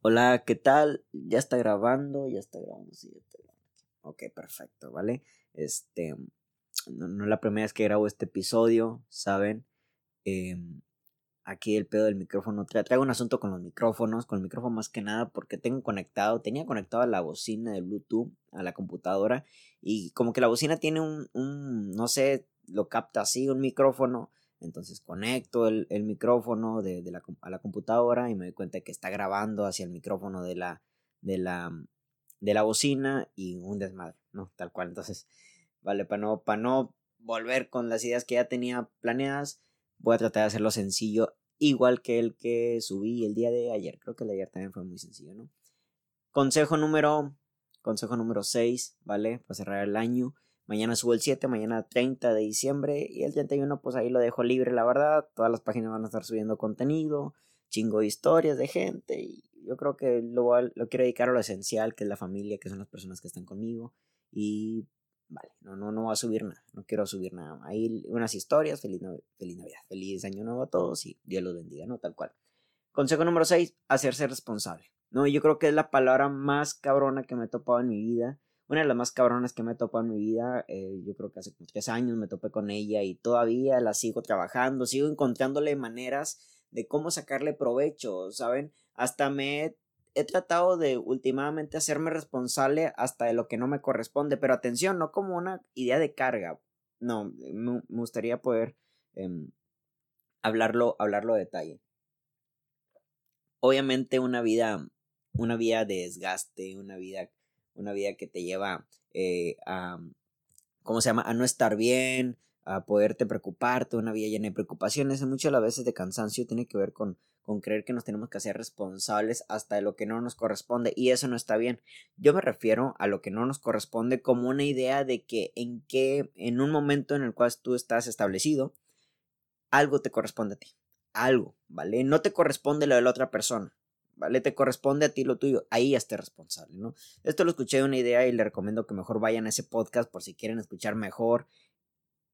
Hola, ¿qué tal? Ya está grabando, ya está grabando, sí, ya está grabando. Ok, perfecto, ¿vale? Este, no, es la primera vez que grabo este episodio, ¿saben? Em, aquí el pedo del micrófono, traigo un asunto con los micrófonos, con el micrófono más que nada porque tengo conectado, tenía conectado a la bocina de Bluetooth, a la computadora, y como que la bocina tiene un, un no sé, lo capta así, un micrófono, entonces conecto el, micrófono de, la, a la computadora y me doy cuenta que está grabando hacia el micrófono de la, de la, de la bocina y un desmadre, ¿no? Tal cual. Entonces, vale, para no, para no volver con las ideas que ya tenía planeadas, voy a tratar de hacerlo sencillo, igual que el que subí el día de ayer. Creo que el de ayer también fue muy sencillo, ¿no? Consejo número, consejo número 6, ¿vale? Para cerrar el año. Mañana subo el 7, mañana 30 de diciembre y el 31 pues ahí lo dejo libre, la verdad. Todas las páginas van a estar subiendo contenido, chingo de historias de gente y yo creo que lo, lo quiero dedicar a lo esencial, que es la familia, que son las personas que están conmigo y vale, no, no, no voy a subir nada, no quiero subir nada. Ahí unas historias, feliz, feliz Navidad, feliz año nuevo a todos y Dios los bendiga, ¿no? Tal cual. Consejo número 6, hacerse responsable. No, yo creo que es la palabra más cabrona que me he topado en mi vida una de las más cabronas que me he topado en mi vida. Eh, yo creo que hace tres años me topé con ella y todavía la sigo trabajando, sigo encontrándole maneras de cómo sacarle provecho, ¿saben? Hasta me he, tratado de últimamente hacerme responsable hasta de lo que no me corresponde, pero atención, no como una idea de carga. No, me, gustaría poder em, hablarlo, hablarlo a detalle. Obviamente una vida, una vida de desgaste, una vida una vida que te lleva eh, a, ¿cómo se llama? A no estar bien, a poderte preocuparte, una vida llena de preocupaciones, muchas las veces de cansancio tiene que ver con, con creer que nos tenemos que hacer responsables hasta de lo que no nos corresponde y eso no está bien. Yo me refiero a lo que no nos corresponde como una idea de que en que en un momento en el cual tú estás establecido, algo te corresponde a ti, algo, ¿vale? No te corresponde lo de la otra persona. ¿Vale? Te corresponde a ti lo tuyo, ahí esté responsable, ¿no? Esto lo escuché de una idea y le recomiendo que mejor vayan a ese podcast por si quieren escuchar mejor,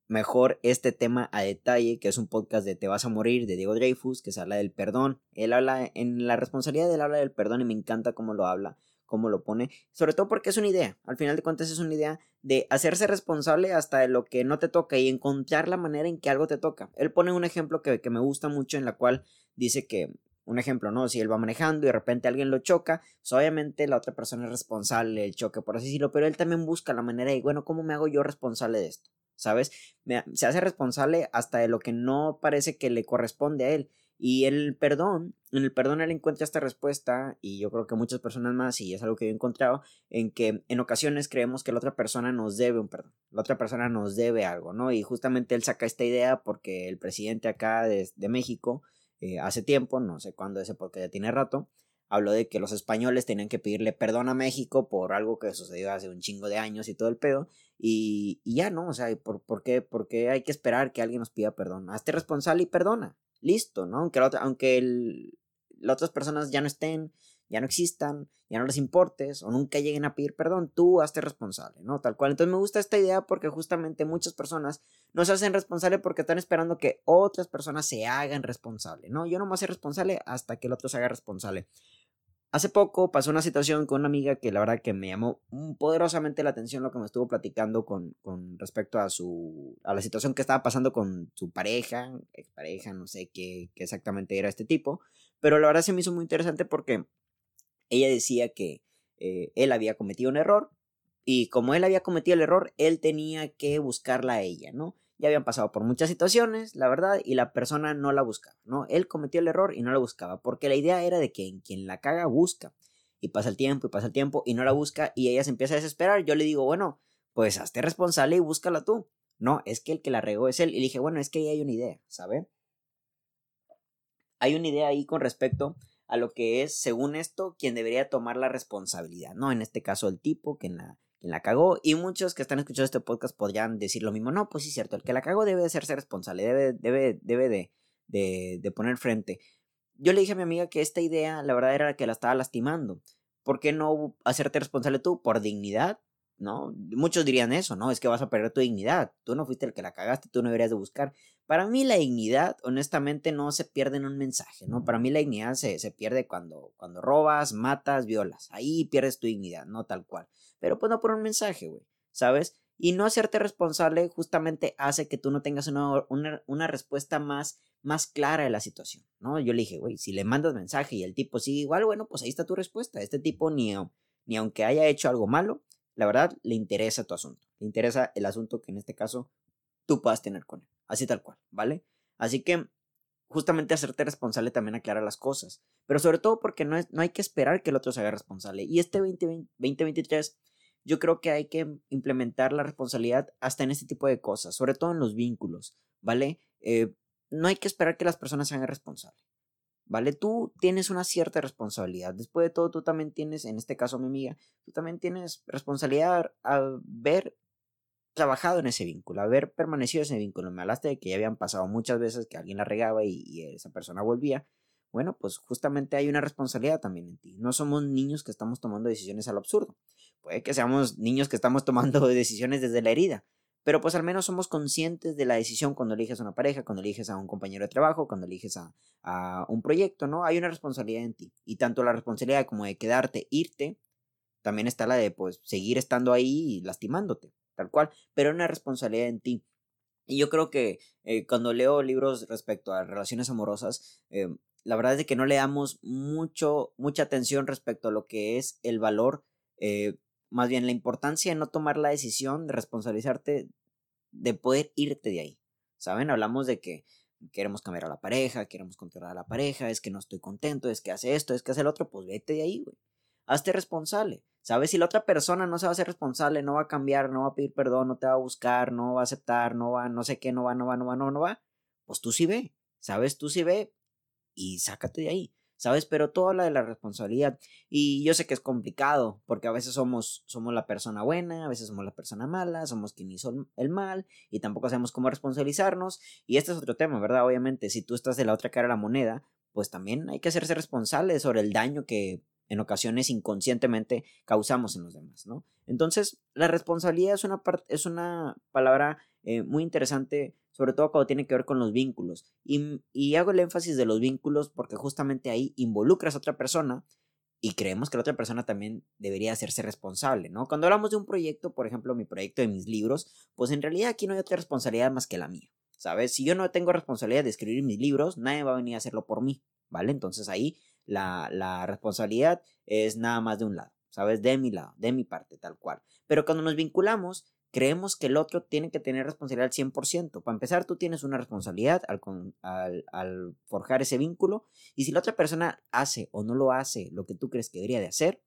mejor este tema a detalle, que es un podcast de Te vas a morir, de Diego Dreyfus, que se habla del perdón. Él habla, en la responsabilidad él habla del perdón y me encanta cómo lo habla, cómo lo pone, sobre todo porque es una idea, al final de cuentas es una idea de hacerse responsable hasta de lo que no te toca y encontrar la manera en que algo te toca. Él pone un ejemplo que, que me gusta mucho en la cual dice que un ejemplo, ¿no? Si él va manejando y de repente alguien lo choca, pues obviamente la otra persona es responsable del choque, por así decirlo, pero él también busca la manera de, bueno, ¿cómo me hago yo responsable de esto? ¿Sabes? se hace responsable hasta de lo que no parece que le corresponde a él. Y el perdón, en el perdón él encuentra esta respuesta, y yo creo que muchas personas más, y es algo que yo he encontrado, en que en ocasiones creemos que la otra persona nos debe un perdón, la otra persona nos debe algo, ¿no? Y justamente él saca esta idea porque el presidente acá de, de México, eh, hace tiempo, no sé cuándo ese porque ya tiene rato, habló de que los españoles tenían que pedirle perdón a México por algo que sucedió hace un chingo de años y todo el pedo, y, ya, ¿no? O sea, ¿por, por, qué, ¿por, qué, hay que esperar que alguien nos pida perdón? Hazte responsable y perdona, listo, ¿no? Aunque, aunque el, las otras personas ya no estén, ya no existan, ya no les importes o nunca lleguen a pedir perdón, tú hazte responsable, ¿no? Tal cual. Entonces me gusta esta idea porque justamente muchas personas no se hacen responsable porque están esperando que otras personas se hagan responsable, ¿no? Yo no me a responsable hasta que el otro se haga responsable. Hace poco pasó una situación con una amiga que la verdad que me llamó poderosamente la atención lo que me estuvo platicando con, con respecto a su a la situación que estaba pasando con su pareja, expareja, no sé qué, qué exactamente era este tipo, pero la verdad se me hizo muy interesante porque ella decía que eh, él había cometido un error y como él había cometido el error, él tenía que buscarla a ella, ¿no? Ya habían pasado por muchas situaciones, la verdad, y la persona no la buscaba, ¿no? Él cometió el error y no la buscaba, porque la idea era de que en quien la caga busca. Y pasa el tiempo y pasa el tiempo y no la busca y ella se empieza a desesperar. Yo le digo, bueno, pues hazte responsable y búscala tú. No, es que el que la regó es él. Y le dije, bueno, es que ahí hay una idea, ¿sabe? Hay una idea ahí con respecto a lo que es, según esto, quien debería tomar la responsabilidad, ¿no? En este caso, el tipo que la, quien la cagó. Y muchos que están escuchando este podcast podrían decir lo mismo. No, pues sí, cierto, el que la cagó debe de hacerse responsable, debe, debe, debe de, de, de poner frente. Yo le dije a mi amiga que esta idea, la verdad, era que la estaba lastimando. ¿Por qué no hacerte responsable tú? Por dignidad, ¿no? Muchos dirían eso, ¿no? Es que vas a perder tu dignidad. Tú no fuiste el que la cagaste, tú no deberías de buscar. Para mí la dignidad, honestamente, no se pierde en un mensaje, ¿no? Para mí la dignidad se, se pierde cuando, cuando robas, matas, violas. Ahí pierdes tu dignidad, no tal cual. Pero pues no por un mensaje, güey, ¿sabes? Y no hacerte responsable justamente hace que tú no tengas una, una, una respuesta más, más clara de la situación, ¿no? Yo le dije, güey, si le mandas mensaje y el tipo sigue igual, bueno, pues ahí está tu respuesta. Este tipo ni, ni aunque haya hecho algo malo, la verdad le interesa tu asunto. Le interesa el asunto que en este caso tú puedas tener con él. Así tal cual, ¿vale? Así que justamente hacerte responsable también aclara las cosas. Pero sobre todo porque no, es, no hay que esperar que el otro se haga responsable. Y este 2023 yo creo que hay que implementar la responsabilidad hasta en este tipo de cosas, sobre todo en los vínculos, ¿vale? Eh, no hay que esperar que las personas se hagan responsables. ¿Vale? Tú tienes una cierta responsabilidad. Después de todo, tú también tienes, en este caso mi amiga, tú también tienes responsabilidad a haber trabajado en ese vínculo, haber permanecido en ese vínculo. Me hablaste de que ya habían pasado muchas veces que alguien la regaba y, y esa persona volvía. Bueno, pues justamente hay una responsabilidad también en ti. No somos niños que estamos tomando decisiones al absurdo. Puede que seamos niños que estamos tomando decisiones desde la herida, pero pues al menos somos conscientes de la decisión cuando eliges a una pareja, cuando eliges a un compañero de trabajo, cuando eliges a, a un proyecto, ¿no? Hay una responsabilidad en ti. Y tanto la responsabilidad como de quedarte, irte, también está la de pues seguir estando ahí y lastimándote, tal cual, pero una responsabilidad en ti. Y yo creo que eh, cuando leo libros respecto a relaciones amorosas, eh, la verdad es que no le damos mucho, mucha atención respecto a lo que es el valor eh, más bien la importancia de no tomar la decisión de responsabilizarte de poder irte de ahí. ¿Saben? Hablamos de que queremos cambiar a la pareja, queremos controlar a la pareja, es que no estoy contento, es que hace esto, es que hace el otro, pues vete de ahí, güey. Hazte responsable. ¿Sabes? Si la otra persona no se va a hacer responsable, no va a cambiar, no va a pedir perdón, no te va a buscar, no va a aceptar, no va, no sé qué, no va, no va, no va, no, no va, pues tú sí ve. ¿Sabes? Tú sí ve y sácate de ahí. ¿Sabes? Pero todo habla de la responsabilidad. Y yo sé que es complicado, porque a veces somos, somos la persona buena, a veces somos la persona mala, somos quien hizo el mal, y tampoco sabemos cómo responsabilizarnos. Y este es otro tema, ¿verdad? Obviamente, si tú estás de la otra cara de la moneda, pues también hay que hacerse responsable sobre el daño que en ocasiones inconscientemente causamos en los demás, ¿no? Entonces, la responsabilidad es una, es una palabra eh, muy interesante, sobre todo cuando tiene que ver con los vínculos. Y, y hago el énfasis de los vínculos porque justamente ahí involucras a otra persona y creemos que la otra persona también debería hacerse responsable, ¿no? Cuando hablamos de un proyecto, por ejemplo, mi proyecto de mis libros, pues en realidad aquí no hay otra responsabilidad más que la mía, ¿sabes? Si yo no tengo responsabilidad de escribir mis libros, nadie va a venir a hacerlo por mí, ¿vale? Entonces ahí la, la responsabilidad es nada más de un lado, ¿sabes? De mi lado, de mi parte, tal cual. Pero cuando nos vinculamos, creemos que el otro tiene que tener responsabilidad al 100%. Para empezar, tú tienes una responsabilidad al, al, al, forjar ese vínculo y si la otra persona hace o no lo hace lo que tú crees que debería de hacer,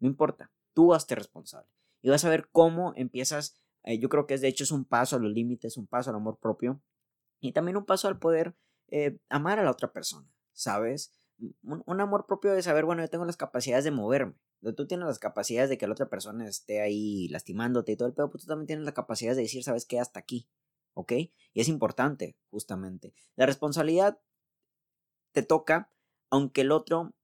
no importa, tú hazte responsable. Y vas a ver cómo empiezas, eh, yo creo que es de hecho es un paso a los límites, un paso al amor propio y también un paso al poder eh, amar a la otra persona, ¿sabes? Un, amor propio de saber, bueno, yo tengo las capacidades de moverme, tú tienes las capacidades de que la otra persona esté ahí lastimándote y todo el pedo, pues tú también tienes la capacidad de decir, ¿sabes qué? Hasta aquí, ¿ok? Y es importante, justamente. La responsabilidad te toca, aunque el otro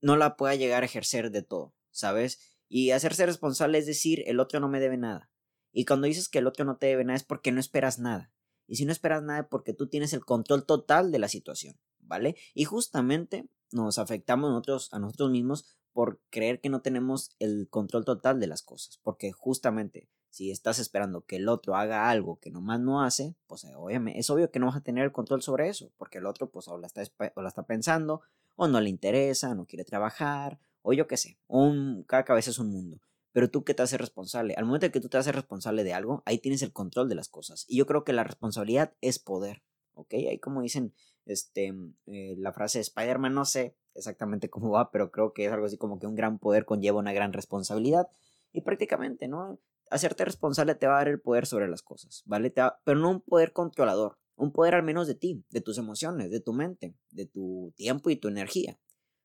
no la pueda llegar a ejercer de todo, ¿sabes? Y hacerse responsable es decir, el otro no me debe nada. Y cuando dices que el otro no te debe nada es porque no esperas nada. Y si no esperas nada es porque tú tienes el control total de la situación, ¿vale? Y justamente nos afectamos nosotros, a nosotros mismos por creer que no tenemos el control total de las cosas, porque justamente si estás esperando que el otro haga algo que nomás no hace, pues eh, obviamente es obvio que no vas a tener el control sobre eso, porque el otro pues o la está, o la está pensando, o no le interesa, no quiere trabajar, o yo qué sé, un, cada cabeza es un mundo. Pero tú que te haces responsable, al momento que tú te haces responsable de algo, ahí tienes el control de las cosas. Y yo creo que la responsabilidad es poder, ¿ok? Ahí como dicen este, eh, la frase de Spider-Man, no sé exactamente cómo va, pero creo que es algo así como que un gran poder conlleva una gran responsabilidad. Y prácticamente, ¿no? Hacerte responsable te va a dar el poder sobre las cosas, ¿vale? pero no un poder controlador, un poder al menos de ti, de tus emociones, de tu mente, de tu tiempo y tu energía,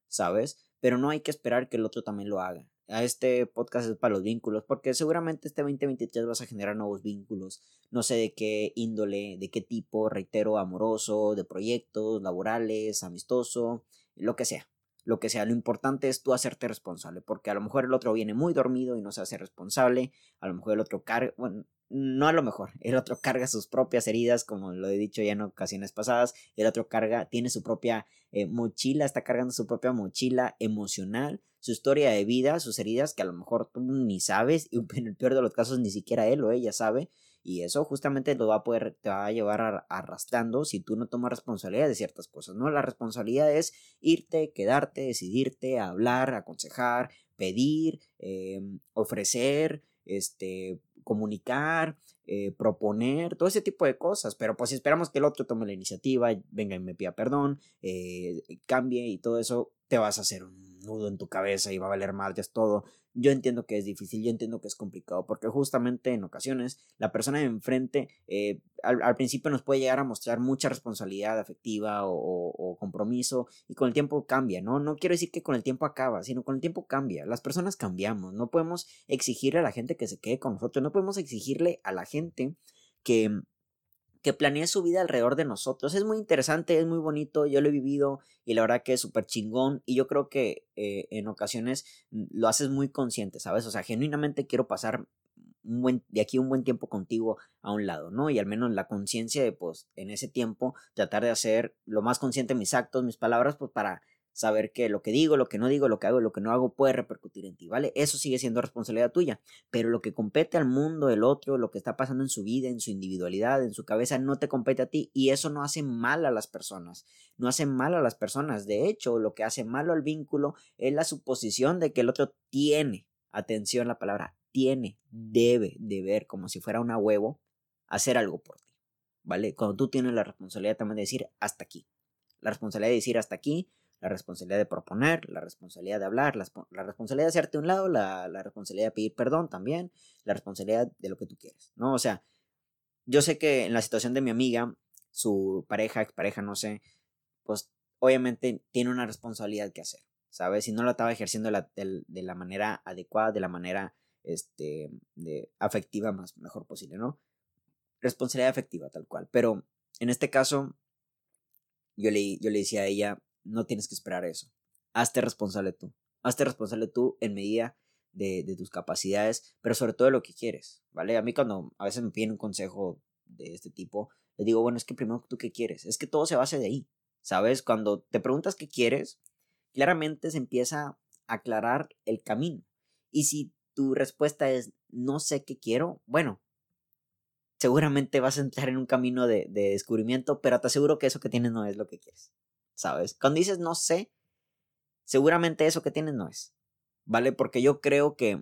¿sabes? Pero no hay que esperar que el otro también lo haga a este podcast es para los vínculos, porque seguramente este 2023 vas a generar nuevos vínculos, no sé de qué índole, de qué tipo, reitero, amoroso, de proyectos, laborales, amistoso, lo que sea, lo que sea. Lo importante es tú hacerte responsable, porque a lo mejor el otro viene muy dormido y no se hace responsable, a lo mejor el otro carga, bueno, no a lo mejor, el otro carga sus propias heridas, como lo he dicho ya en ocasiones pasadas, el otro carga, tiene su propia eh, mochila, está cargando su propia mochila emocional, su historia de vida, sus heridas que a lo mejor tú ni sabes, y en el peor de los casos ni siquiera él o ella sabe, y eso justamente lo va a poder, te va a llevar arrastrando si tú no tomas responsabilidad de ciertas cosas, ¿no? La responsabilidad es irte, quedarte, decidirte, hablar, aconsejar, pedir, em, ofrecer, este, comunicar, eh, proponer, todo ese tipo de cosas. Pero pues si esperamos que el otro tome la iniciativa, venga y me pida perdón, eh, cambie y todo eso, te vas a hacer un nudo en tu cabeza y va a valer es todo. Yo entiendo que es difícil, yo entiendo que es complicado, porque justamente en ocasiones la persona de enfrente eh, al, principio nos puede llegar a mostrar mucha responsabilidad afectiva o, compromiso y con el tiempo cambia, ¿no? No quiero decir que con el tiempo acaba, sino con el tiempo cambia. Las personas cambiamos, no podemos exigirle a la gente que se quede con nosotros, no podemos exigirle a la gente que que planea su vida alrededor de nosotros. Es muy interesante, es muy bonito, yo lo he vivido y la verdad que es súper chingón y yo creo que eh, en ocasiones lo haces muy consciente, ¿sabes? O sea, genuinamente quiero pasar de aquí un buen tiempo contigo a un lado, ¿no? Y al menos la conciencia de, pues, en ese tiempo tratar de hacer lo más consciente mis actos, mis palabras, pues para saber que lo que digo, lo que no digo, lo que hago lo que no hago puede repercutir en ti, ¿vale? Eso sigue siendo responsabilidad tuya, pero lo que compete al mundo, el otro, lo que está pasando en su vida, en su individualidad, en su cabeza, no te compete a ti y eso no hace mal a las personas, no hace mal a las personas, de hecho, lo que hace malo al vínculo es la suposición de que el otro tiene, atención la palabra, tiene, debe, de ver como si fuera una huevo, hacer algo por ti, ¿vale? Cuando tú tienes la responsabilidad también de decir hasta aquí, la responsabilidad de decir hasta aquí, la responsabilidad de proponer, la responsabilidad de hablar, la, responsabilidad de hacerte un lado, la, responsabilidad de pedir perdón también, la responsabilidad de lo que tú quieres, ¿no? O sea, yo sé que en la situación de mi amiga, su pareja, expareja, no sé, pues obviamente tiene una responsabilidad que hacer, ¿sabes? Si no la estaba ejerciendo de la, manera adecuada, de la manera este, de, afectiva más mejor posible, ¿no? Responsabilidad afectiva, tal cual. Pero en este caso, yo le, yo le decía a ella, no tienes que esperar eso. Hazte responsable tú. Hazte responsable tú en medida de, de, tus capacidades, pero sobre todo de lo que quieres, ¿vale? A mí cuando a veces me piden un consejo de este tipo, le digo, bueno, es que primero tú qué quieres, es que todo se base de ahí, ¿sabes? Cuando te preguntas qué quieres, claramente se empieza a aclarar el camino. Y si tu respuesta es no sé qué quiero, bueno, seguramente vas a entrar en un camino de, de descubrimiento, pero te aseguro que eso que tienes no es lo que quieres. ¿Sabes? Cuando dices no sé, seguramente eso que tienes no es, ¿vale? Porque yo creo que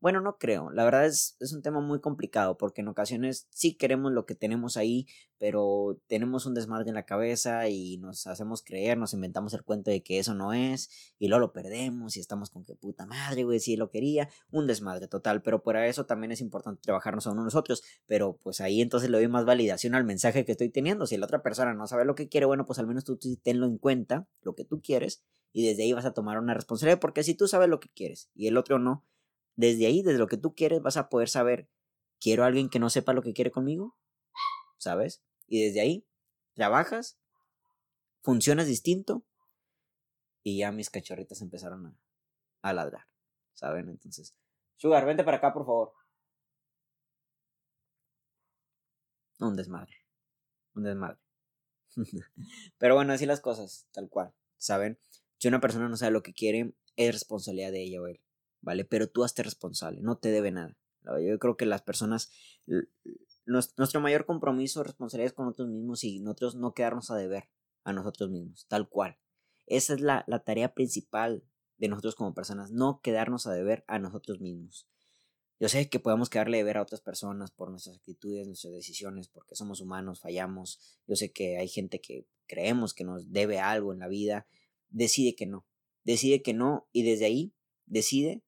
bueno, no creo. La verdad es, es un tema muy complicado porque en ocasiones sí queremos lo que tenemos ahí, pero tenemos un desmadre en la cabeza y nos hacemos creer, nos inventamos el cuento de que eso no es y luego lo perdemos y estamos con que puta madre, güey, si lo quería. Un desmadre total, pero por eso también es importante trabajarnos a uno nosotros. Pero pues ahí entonces le doy más validación al mensaje que estoy teniendo. Si la otra persona no sabe lo que quiere, bueno, pues al menos tú tenlo en cuenta, lo que tú quieres, y desde ahí vas a tomar una responsabilidad porque si tú sabes lo que quieres y el otro no, desde ahí, desde lo que tú quieres, vas a poder saber, ¿quiero a alguien que no sepa lo que quiere conmigo? ¿Sabes? Y desde ahí, trabajas, funcionas distinto y ya mis cachorritas empezaron a, a ladrar, ¿saben? Entonces, Sugar, vente para acá, por favor. Un desmadre. Un desmadre. Pero bueno, así las cosas, tal cual, ¿saben? Si una persona no sabe lo que quiere, es responsabilidad de ella o él. ¿Vale? Pero tú hazte responsable, no te debe nada. Yo creo que las personas, nuestro mayor compromiso, responsabilidad es con nosotros mismos y nosotros no quedarnos a deber a nosotros mismos, tal cual. Esa es la, la tarea principal de nosotros como personas, no quedarnos a deber a nosotros mismos. Yo sé que podemos quedarle a deber a otras personas por nuestras actitudes, nuestras decisiones, porque somos humanos, fallamos. Yo sé que hay gente que creemos que nos debe algo en la vida. Decide que no. Decide que no y desde ahí decide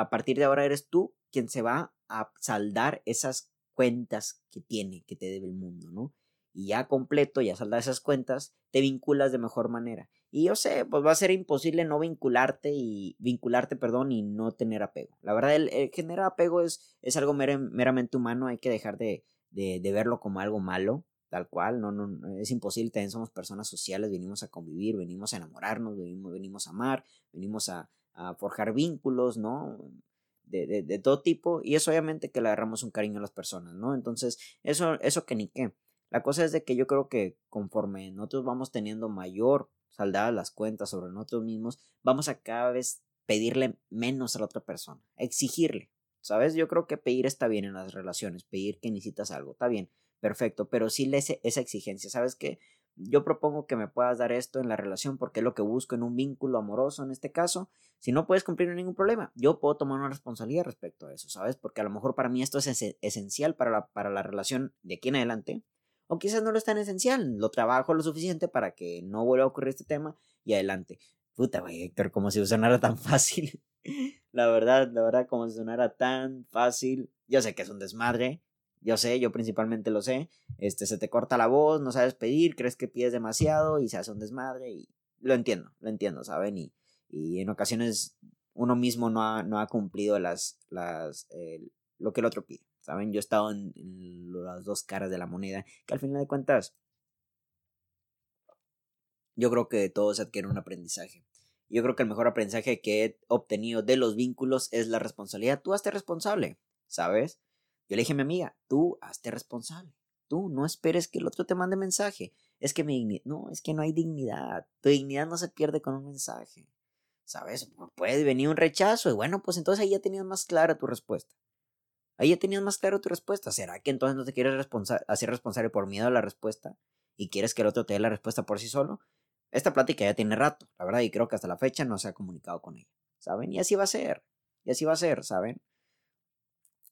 a partir de ahora eres tú quien se va a saldar esas cuentas que tiene, que te debe el mundo, ¿no? Y ya completo, ya saldar esas cuentas, te vinculas de mejor manera. Y yo sé, pues va a ser imposible no vincularte y vincularte, perdón, y no tener apego. La verdad, el, generar apego es, es algo meramente humano, hay que dejar de, de, verlo como algo malo, tal cual, no, no, es imposible, también somos personas sociales, venimos a convivir, venimos a enamorarnos, venimos, venimos a amar, venimos a, a forjar vínculos, ¿no? De, de, de, todo tipo, y es obviamente que le agarramos un cariño a las personas, ¿no? Entonces, eso, eso que ni qué. La cosa es de que yo creo que conforme nosotros vamos teniendo mayor saldadas las cuentas sobre nosotros mismos, vamos a cada vez pedirle menos a la otra persona, exigirle, ¿sabes? Yo creo que pedir está bien en las relaciones, pedir que necesitas algo, está bien, perfecto, pero sí le esa exigencia, ¿sabes qué? Yo propongo que me puedas dar esto en la relación porque es lo que busco en un vínculo amoroso en este caso. Si no puedes cumplir ningún problema, yo puedo tomar una responsabilidad respecto a eso, ¿sabes? Porque a lo mejor para mí esto es esencial para la, para la relación de aquí en adelante. O quizás no lo es tan esencial, lo trabajo lo suficiente para que no vuelva a ocurrir este tema y adelante. Puta, güey, Héctor, como si sonara tan fácil. la verdad, la verdad, como si sonara tan fácil. Yo sé que es un desmadre, yo sé, yo principalmente lo sé. Este, se te corta la voz, no sabes pedir, crees que pides demasiado y se hace un desmadre y lo entiendo, lo entiendo, ¿saben? Y, y en ocasiones uno mismo no ha, no ha cumplido las, las, lo que el otro pide. ¿Saben? Yo he estado en, las dos caras de la moneda, que al final de cuentas, yo creo que todo se adquiere un aprendizaje. Yo creo que el mejor aprendizaje que he obtenido de los vínculos es la responsabilidad. Tú hazte responsable, ¿sabes? Yo le dije a mi amiga, tú hazte responsable. Tú no esperes que el otro te mande mensaje. Es que mi no, es que no hay dignidad. Tu dignidad no se pierde con un mensaje. ¿Sabes? Puede venir un rechazo y bueno, pues entonces ahí ya tenías más clara tu respuesta. Ahí ya tenías más claro tu respuesta. ¿Será que entonces no te quieres hacer responsable por miedo a la respuesta y quieres que el otro te dé la respuesta por sí solo? Esta plática ya tiene rato, la verdad, y creo que hasta la fecha no se ha comunicado con ella, ¿saben? Y así va a ser, y así va a ser, ¿saben?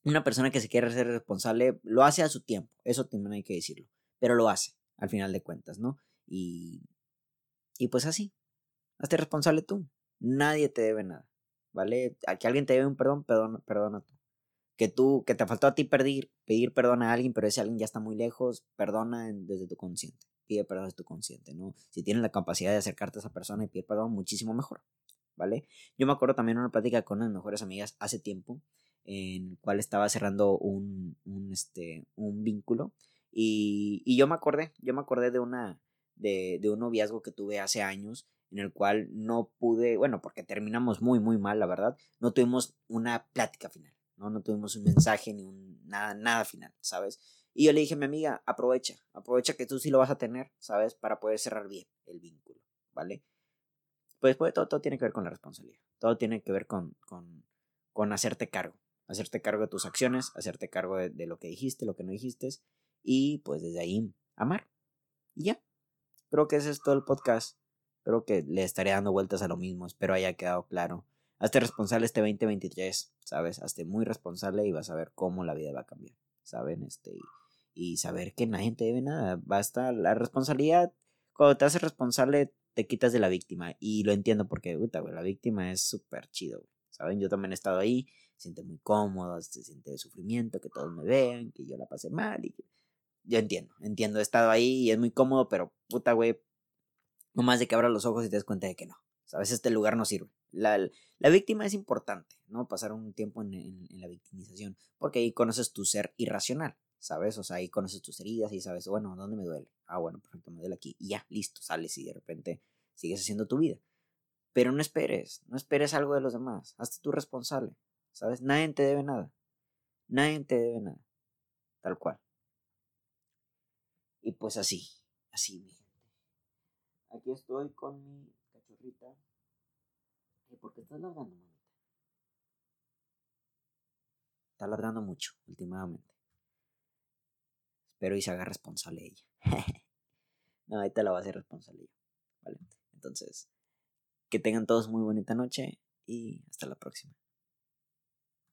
Una persona que se quiere hacer responsable lo hace a su tiempo, eso también hay que decirlo, pero lo hace, al final de cuentas, ¿no? Y, y pues así, hazte responsable tú, nadie te debe nada, ¿vale? A que alguien te debe un perdón, perdona, perdona tú que tú, que te faltó a ti pedir, pedir perdón a alguien, pero ese alguien ya está muy lejos, perdona desde tu consciente, pide perdón desde tu consciente, ¿no? Si tienes la capacidad de acercarte a esa persona y pedir perdón, muchísimo mejor, ¿vale? Yo me acuerdo también de una plática con unas mejores amigas hace tiempo, en el cual estaba cerrando un, un, este, un vínculo, y, y yo me acordé, yo me acordé de una, de, de un noviazgo que tuve hace años, en el cual no pude, bueno, porque terminamos muy, muy mal, la verdad, no tuvimos una plática final ¿no? No tuvimos un mensaje ni un nada, nada final, ¿sabes? Y yo le dije a mi amiga, aprovecha, aprovecha que tú sí lo vas a tener, ¿sabes? Para poder cerrar bien el vínculo, ¿vale? Pues después todo, todo tiene que ver con la responsabilidad, todo tiene que ver con, con, con hacerte cargo, hacerte cargo de tus acciones, hacerte cargo de, de, lo que dijiste, lo que no dijiste, y pues desde ahí amar. Y ya, creo que ese es todo el podcast. Creo que le estaré dando vueltas a lo mismo, espero haya quedado claro hazte responsable este 2023, ¿sabes? Hazte muy responsable y vas a ver cómo la vida va a cambiar, ¿saben? Este, y, saber que nadie te debe nada. Basta la responsabilidad. Cuando te haces responsable, te quitas de la víctima. Y lo entiendo porque, puta, güey, la víctima es súper chido, ¿saben? Yo también he estado ahí, siente muy cómodo, se siente de sufrimiento, que todos me vean, que yo la pasé mal. Y Yo entiendo, entiendo, he estado ahí y es muy cómodo, pero, puta, güey, no más de que abras los ojos y te des cuenta de que no. Veces este lugar no sirve. La, la víctima es importante, ¿no? Pasar un tiempo en, en, en, la victimización, porque ahí conoces tu ser irracional, ¿sabes? O sea, ahí conoces tus heridas y sabes, bueno, ¿dónde me duele? Ah, bueno, perfecto, me duele aquí. Y ya, listo, sales y de repente sigues haciendo tu vida. Pero no esperes, no esperes algo de los demás, hazte tú responsable, ¿sabes? Nadie te debe nada, nadie te debe nada, tal cual. Y pues así, así, mi gente. Aquí estoy con mi cachorrita. ¿Por qué estás ladrando, manita? Está ladrando mucho últimamente. Espero y se haga responsable ella. no, ahí te la va a hacer responsable yo. ¿Vale? Entonces, que tengan todos muy bonita noche y hasta la próxima.